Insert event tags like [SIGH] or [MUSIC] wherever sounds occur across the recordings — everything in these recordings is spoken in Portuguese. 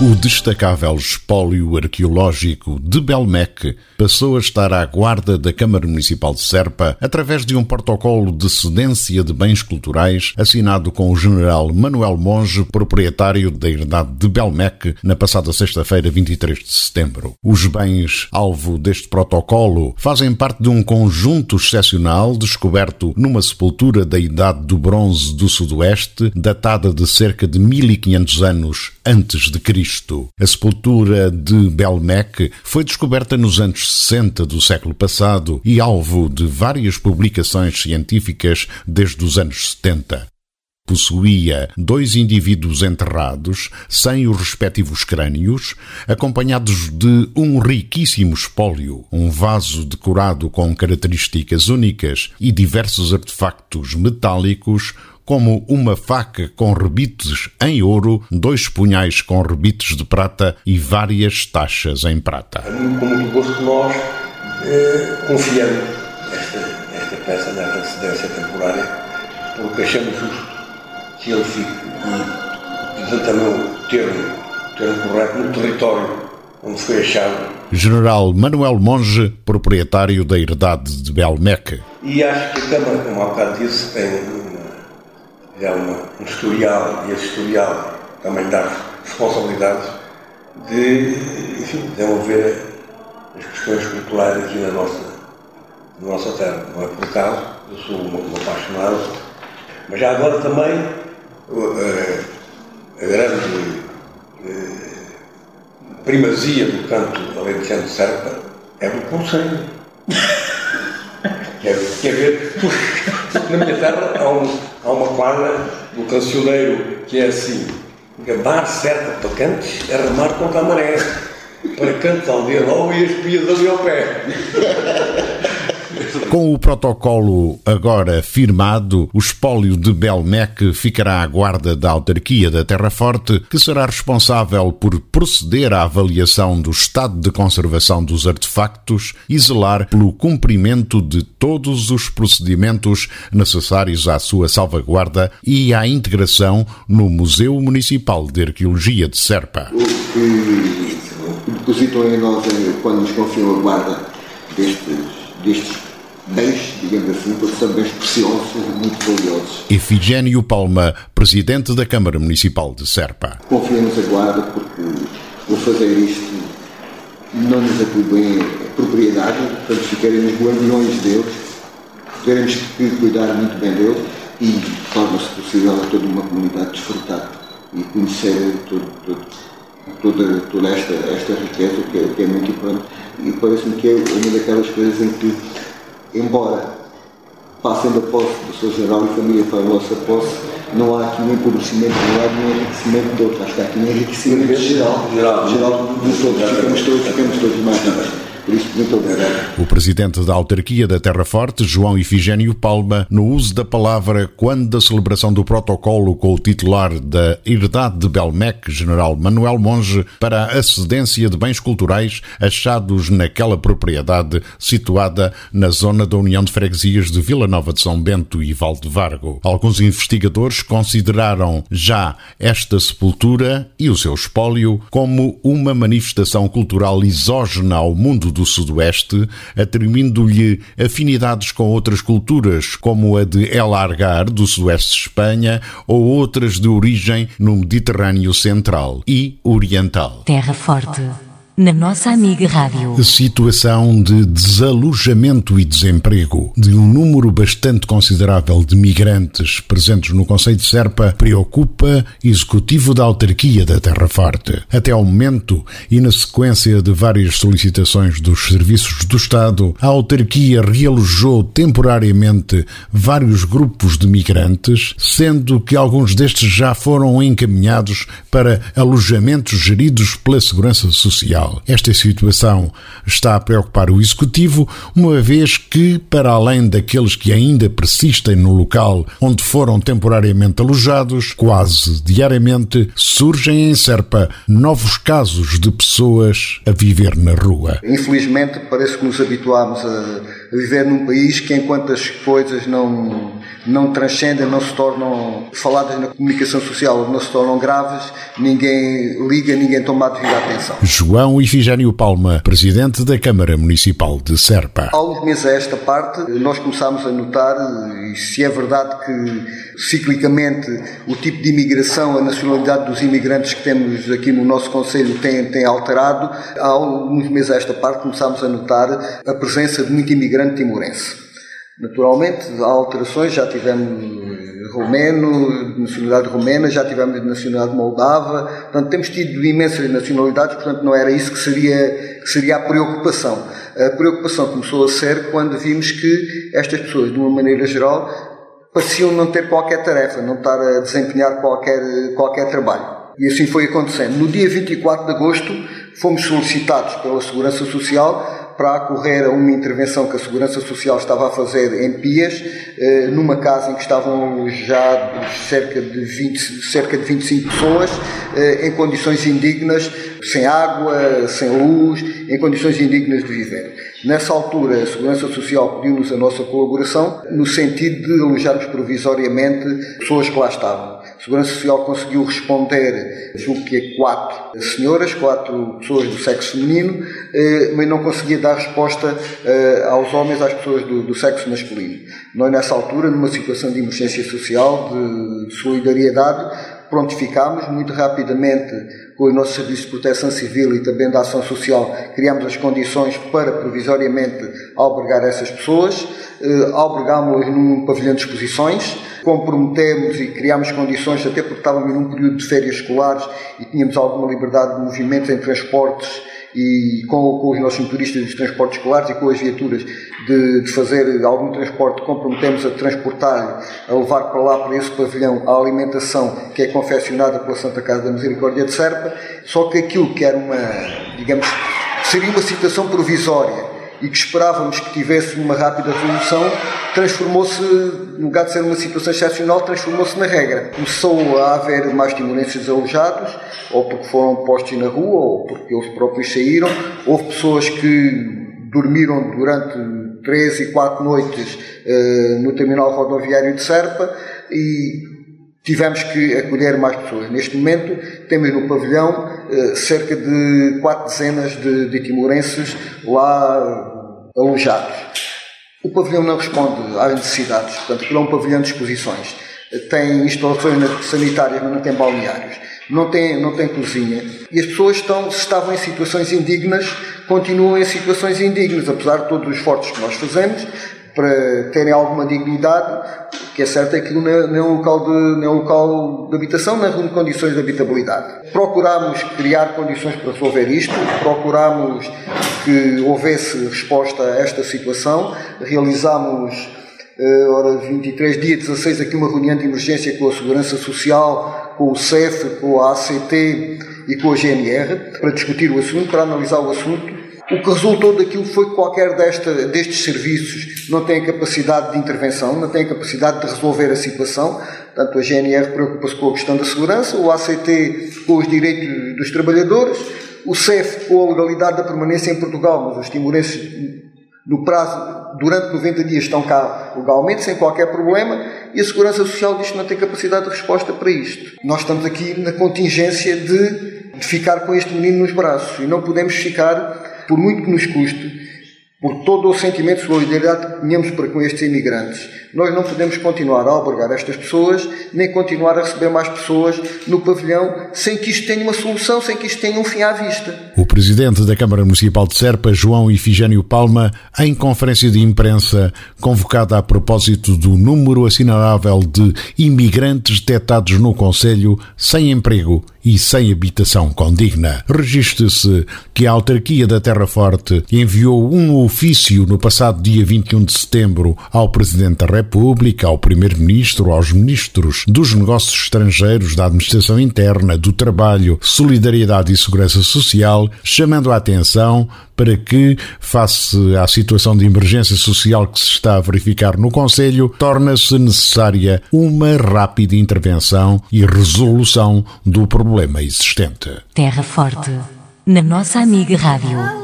O destacável espólio arqueológico de Belmec passou a estar à guarda da Câmara Municipal de Serpa através de um protocolo de cedência de bens culturais assinado com o general Manuel Monge, proprietário da herdade de Belmec, na passada sexta-feira, 23 de setembro. Os bens alvo deste protocolo fazem parte de um conjunto excepcional descoberto numa sepultura da Idade do Bronze do Sudoeste, datada de cerca de 1500 anos antes de Cristo. Cristo. A sepultura de Belmec foi descoberta nos anos 60 do século passado e alvo de várias publicações científicas desde os anos 70 possuía dois indivíduos enterrados, sem os respectivos crânios, acompanhados de um riquíssimo espólio, um vaso decorado com características únicas e diversos artefactos metálicos, como uma faca com rebites em ouro, dois punhais com rebites de prata e várias taxas em prata. Com muito gosto nós eh, confiamos esta, esta peça nesta residência temporária, porque achamos justo que ele fique e, também o termo, termo correto no território onde foi achado. General Manuel Monge, proprietário da herdade de Belmec. E acho que a Câmara, como há bocado disse, tem é uma, um historial, e esse historial também dá responsabilidades de, enfim, desenvolver as questões culturais aqui na nossa, na nossa terra. Não é por acaso, eu sou um, um apaixonado, mas já agora também a, a grande a, primazia do canto alentejano de Serpa é do Conselho. [LAUGHS] quer, quer ver? Na minha terra há um, há uma quadra do cancioneiro que é assim: gabar certa para cantos é remar contra a maré. Para cantos aldeia logo e as pias ali ao pé. [LAUGHS] Com o protocolo agora firmado, o espólio de Belmec ficará à guarda da autarquia da Terra Forte, que será responsável por proceder à avaliação do estado de conservação dos artefactos e zelar pelo cumprimento de todos os procedimentos necessários à sua salvaguarda e à integração no Museu Municipal de Arqueologia de Serpa. O que depositam em nós quando nos confiam a guarda destes, destes bens, digamos assim, porque são bens preciosos, muito valiosos. Efigênio Palma, Presidente da Câmara Municipal de Serpa. Confiamos a guarda porque vou fazer isto não nos atribui propriedade, portanto ficaremos guardiões deles, teremos que cuidar muito bem deles e torna-se possível a toda uma comunidade desfrutar e conhecer todo, todo, toda, toda esta, esta riqueza que é, que é muito importante e parece-me que é uma daquelas coisas em que embora passem da posse do seu geral e família para a nossa posse, não há aqui um empobrecimento de um lado nem enriquecimento do outro. Acho que há aqui um enriquecimento geral, geral, geral de todos. Ficamos todos, ficamos todos mais ricos. Por isso, muito obrigado. O presidente da autarquia da Terra Forte, João Ifigênio Palma, no uso da palavra quando da celebração do protocolo com o titular da Herdade de Belmec, General Manuel Monge, para a cedência de bens culturais achados naquela propriedade situada na zona da União de Freguesias de Vila Nova de São Bento e Valdevargo. Alguns investigadores consideraram já esta sepultura e o seu espólio como uma manifestação cultural exógena ao mundo do Sudoeste, atribuindo-lhe afinidades com outras culturas, como a de El Argar, do Sudoeste de Espanha, ou outras de origem no Mediterrâneo Central e Oriental. Terra Forte na nossa amiga rádio. Situação de desalojamento e desemprego de um número bastante considerável de migrantes presentes no Conselho de Serpa preocupa executivo da autarquia da Terra Forte. Até ao momento, e na sequência de várias solicitações dos serviços do Estado, a autarquia realojou temporariamente vários grupos de migrantes, sendo que alguns destes já foram encaminhados para alojamentos geridos pela Segurança Social local. Esta situação está a preocupar o Executivo, uma vez que, para além daqueles que ainda persistem no local onde foram temporariamente alojados, quase diariamente surgem em Serpa novos casos de pessoas a viver na rua. Infelizmente, parece que nos habituámos a viver num país que, enquanto as coisas não, não transcendem, não se tornam faladas na comunicação social, não se tornam graves, ninguém liga, ninguém toma a devida atenção. João Ifigênio Palma, presidente da Câmara Municipal de Serpa. Há uns meses a esta parte, nós começámos a notar, e se é verdade que ciclicamente o tipo de imigração, a nacionalidade dos imigrantes que temos aqui no nosso Conselho tem, tem alterado, há alguns meses a esta parte começámos a notar a presença de muito imigrante timorense. Naturalmente, há alterações, já tivemos romeno, de nacionalidade romena, já tivemos de nacionalidade moldava, portanto temos tido imensas nacionalidades, portanto não era isso que seria, que seria a preocupação. A preocupação começou a ser quando vimos que estas pessoas, de uma maneira geral, pareciam não ter qualquer tarefa, não estar a desempenhar qualquer, qualquer trabalho. E assim foi acontecendo. No dia 24 de agosto, fomos solicitados pela Segurança Social para acorrer a uma intervenção que a Segurança Social estava a fazer em Pias, eh, numa casa em que estavam já cerca de, 20, cerca de 25 pessoas, eh, em condições indignas, sem água, sem luz, em condições indignas de viver. Nessa altura, a Segurança Social pediu-nos a nossa colaboração, no sentido de alojarmos provisoriamente pessoas que lá estavam. A Segurança Social conseguiu responder, julgo que é quatro senhoras, quatro pessoas do sexo feminino, eh, mas não conseguia dar resposta eh, aos homens, às pessoas do, do sexo masculino. Nós, nessa altura, numa situação de emergência social, de solidariedade, prontificámos muito rapidamente com o nosso Serviço de Proteção Civil e também da Ação Social, criámos as condições para provisoriamente albergar essas pessoas, eh, albergámos-las num pavilhão de exposições, comprometemos e criámos condições, até porque estávamos num período de férias escolares e tínhamos alguma liberdade de movimento em transportes e com, com, os nossos motoristas dos transportes escolares e com as viaturas de, de fazer algum transporte, comprometemos a transportar, a levar para lá, para esse pavilhão, a alimentação que é confeccionada pela Santa Casa da Misericórdia de Serpa, só que aquilo que era uma, digamos, seria uma situação provisória e que esperávamos que tivesse uma rápida resolução, transformou-se, no lugar de ser uma situação excepcional, transformou-se na regra. Começou a haver mais timorenses alojados, ou porque foram postos na rua, ou porque eles próprios saíram. Houve pessoas que dormiram durante três e quatro noites uh, no terminal rodoviário de Serpa e tivemos que acolher mais pessoas. Neste momento temos no pavilhão uh, cerca de quatro dezenas de, de timorenses lá alojados. O pavilhão não responde às necessidades, portanto, aquilo é um pavilhão de exposições. Tem instalações sanitárias, mas não tem balneários. Não tem, não tem cozinha. E as pessoas estão, se estavam em situações indignas, continuam em situações indignas, apesar de todos os esforços que nós fazemos para terem alguma dignidade, o que é certo é que não é, um local de, é um local de habitação, não é condições de habitabilidade. Procurámos criar condições para resolver isto, procurámos que houvesse resposta a esta situação, realizámos, eh, ora, 23, dia 16, aqui uma reunião de emergência com a Segurança Social, com o CEF, com a ACT e com a GNR, para discutir o assunto, para analisar o assunto o que resultou daquilo foi que qualquer desta, destes serviços não tem a capacidade de intervenção, não tem a capacidade de resolver a situação. Portanto, a GNR preocupa-se com a questão da segurança, o ACT com os direitos dos trabalhadores, o CEF com a legalidade da permanência em Portugal, mas os timorenses no prazo, durante 90 dias estão cá legalmente, sem qualquer problema, e a Segurança Social diz que não tem capacidade de resposta para isto. Nós estamos aqui na contingência de, de ficar com este menino nos braços e não podemos ficar por muito que nos custe, por todo o sentimento de solidariedade que tenhamos para com estes imigrantes. Nós não podemos continuar a albergar estas pessoas, nem continuar a receber mais pessoas no pavilhão, sem que isto tenha uma solução, sem que isto tenha um fim à vista. O presidente da Câmara Municipal de Serpa, João Ifigênio Palma, em conferência de imprensa convocada a propósito do número assinalável de imigrantes detectados no Conselho sem emprego e sem habitação condigna. Registre-se que a autarquia da Terra Forte enviou um ofício no passado dia 21 de setembro ao Presidente da República, ao Primeiro-Ministro, aos Ministros dos Negócios Estrangeiros, da Administração Interna, do Trabalho, Solidariedade e Segurança Social, chamando a atenção para que, face à situação de emergência social que se está a verificar no Conselho, torna-se necessária uma rápida intervenção e resolução do problema existente. Terra Forte, na nossa amiga Rádio.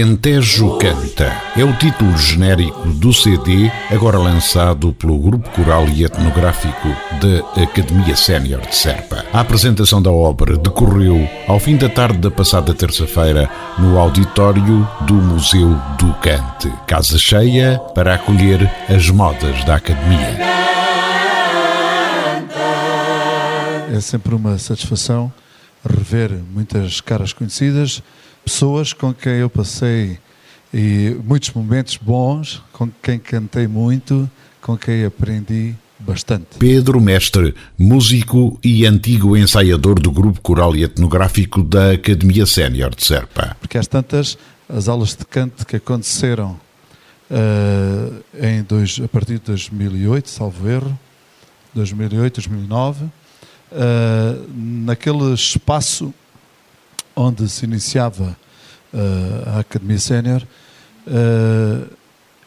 Alentejo Canta é o título genérico do CD, agora lançado pelo Grupo Coral e Etnográfico da Academia Sénior de Serpa. A apresentação da obra decorreu ao fim da tarde da passada terça-feira no auditório do Museu do Cante, casa cheia para acolher as modas da Academia. É sempre uma satisfação rever muitas caras conhecidas, pessoas com quem eu passei e muitos momentos bons, com quem cantei muito, com quem aprendi bastante. Pedro Mestre, músico e antigo ensaiador do grupo coral e etnográfico da Academia Sénior de Serpa. Porque às tantas, as aulas de canto que aconteceram uh, em dois, a partir de 2008, salvo erro, 2008, 2009, uh, naquele espaço onde se iniciava uh, a Academia Sénior, uh,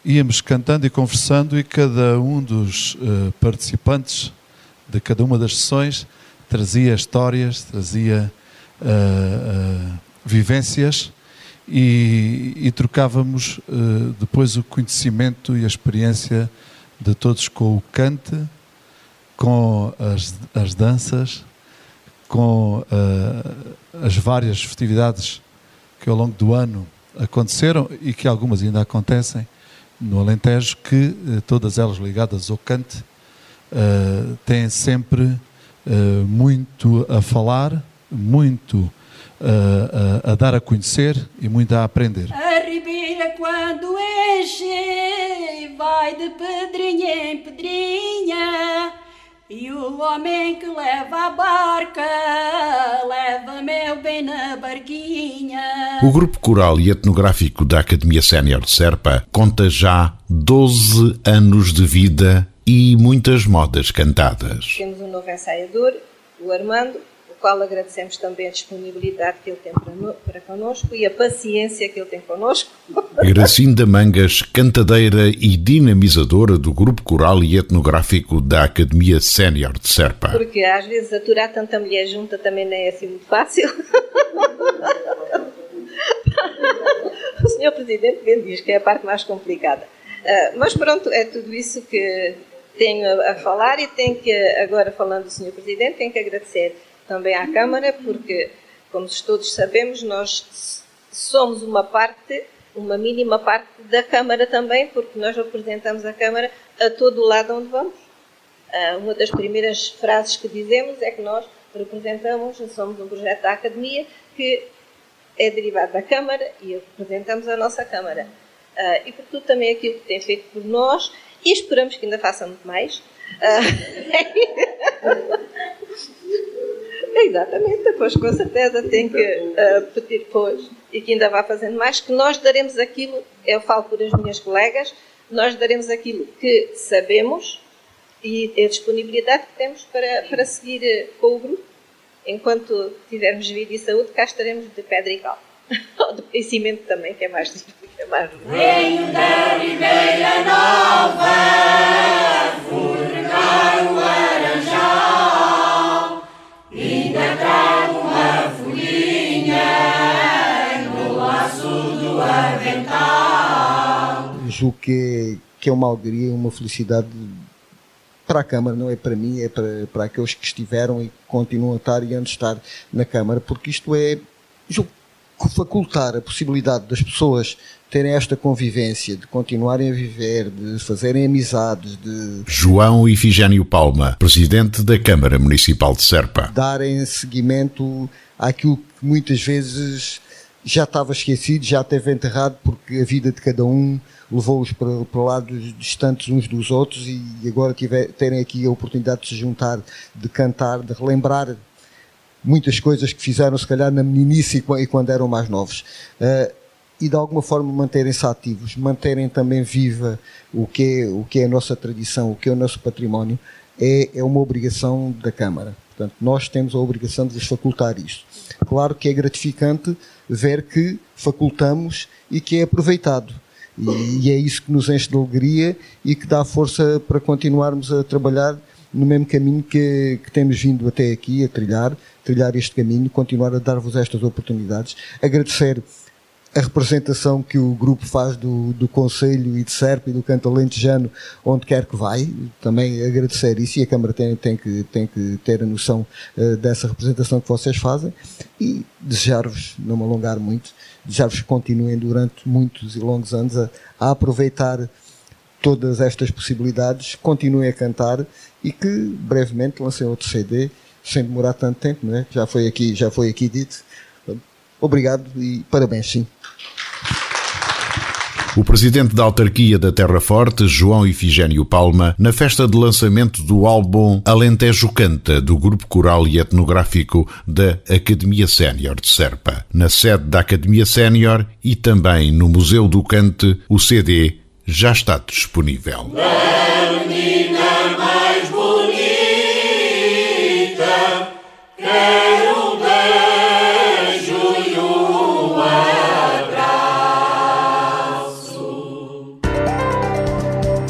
íamos cantando e conversando e cada um dos uh, participantes de cada uma das sessões trazia histórias, trazia vivências e, e trocávamos depois o conhecimento e a experiência de todos com o cante, com as, as danças, com uh, as várias festividades que ao longo do ano aconteceram e que algumas ainda acontecem no Alentejo, que uh, todas elas ligadas ao cante uh, têm sempre muito a falar, muito a, a dar a conhecer e muito a aprender. A ribeira quando enche vai de pedrinha em pedrinha. E o homem que leva a barca leva meu bem na barquinha. O grupo coral e etnográfico da Academia Sénior de Serpa conta já 12 anos de vida e muitas modas cantadas. Temos um novo ensaiador, o Armando, qual agradecemos também a disponibilidade que ele tem para, no, para connosco e a paciência que ele tem connosco. [LAUGHS] Gracinda Mangas, cantadeira e dinamizadora do grupo coral e etnográfico da Academia Sénior de Serpa. Porque às vezes aturar tanta mulher junta também não é assim muito fácil. [LAUGHS] o senhor Presidente bem diz que é a parte mais complicada. Uh, mas pronto, é tudo isso que tenho a, a falar e tenho que, agora falando do senhor Presidente, tenho que agradecer também à Câmara, porque, como todos sabemos, nós somos uma parte, uma mínima parte da Câmara também, porque nós representamos a Câmara a todo o lado onde vamos. Uh, uma das primeiras frases que dizemos é que nós representamos, somos um projeto da Academia que é derivado da Câmara e representamos a nossa Câmara. Uh, e por tudo também aquilo que tem feito por nós e esperamos que ainda faça muito mais. Uh, [LAUGHS] Exatamente, depois com certeza tem que uh, pedir depois e que ainda vá fazendo mais, que nós daremos aquilo, eu falo por as minhas colegas, nós daremos aquilo que sabemos e a disponibilidade que temos para, para seguir uh, com o grupo. Enquanto tivermos vida e saúde, cá estaremos de pedra e cal. [LAUGHS] Ou de conhecimento também, que é mais que é Venho da Ribeira Nova, Julgo que é, que é uma alegria e uma felicidade para a Câmara, não é para mim, é para, para aqueles que estiveram e continuam a estar e antes de estar na Câmara, porque isto é, julgo facultar a possibilidade das pessoas terem esta convivência, de continuarem a viver, de fazerem amizades, de. João Ifigênio Palma, presidente da Câmara Municipal de Serpa. Darem seguimento àquilo que muitas vezes já estava esquecido, já teve enterrado, porque a vida de cada um levou-os para, para lados distantes uns dos outros e agora tiver, terem aqui a oportunidade de se juntar, de cantar, de relembrar muitas coisas que fizeram, se calhar, na meninice e quando eram mais novos. Uh, e de alguma forma manterem-se ativos, manterem também viva o que, é, o que é a nossa tradição, o que é o nosso património, é, é uma obrigação da Câmara. Portanto, nós temos a obrigação de lhes facultar isto. Claro que é gratificante ver que facultamos e que é aproveitado. E, e é isso que nos enche de alegria e que dá força para continuarmos a trabalhar no mesmo caminho que, que, temos vindo até aqui a trilhar, trilhar este caminho, continuar a dar-vos estas oportunidades. Agradecer a representação que o grupo faz do, do Conselho e de Serpa e do Canto Alentejano, onde quer que vai, também agradecer isso e a Câmara tem, tem, que, tem que ter a noção uh, dessa representação que vocês fazem e desejar-vos, não me alongar muito, desejar-vos que continuem durante muitos e longos anos a, a aproveitar todas estas possibilidades, continuem a cantar e que brevemente lancem outro CD sem demorar tanto tempo, não é? Já foi aqui, já foi aqui dito. Obrigado e parabéns, sim. O presidente da autarquia da Terra Forte, João Ifigênio Palma, na festa de lançamento do álbum Alentejo Canta, do grupo coral e etnográfico da Academia Sénior de Serpa. Na sede da Academia Sénior e também no Museu do Cante, o CD já está disponível.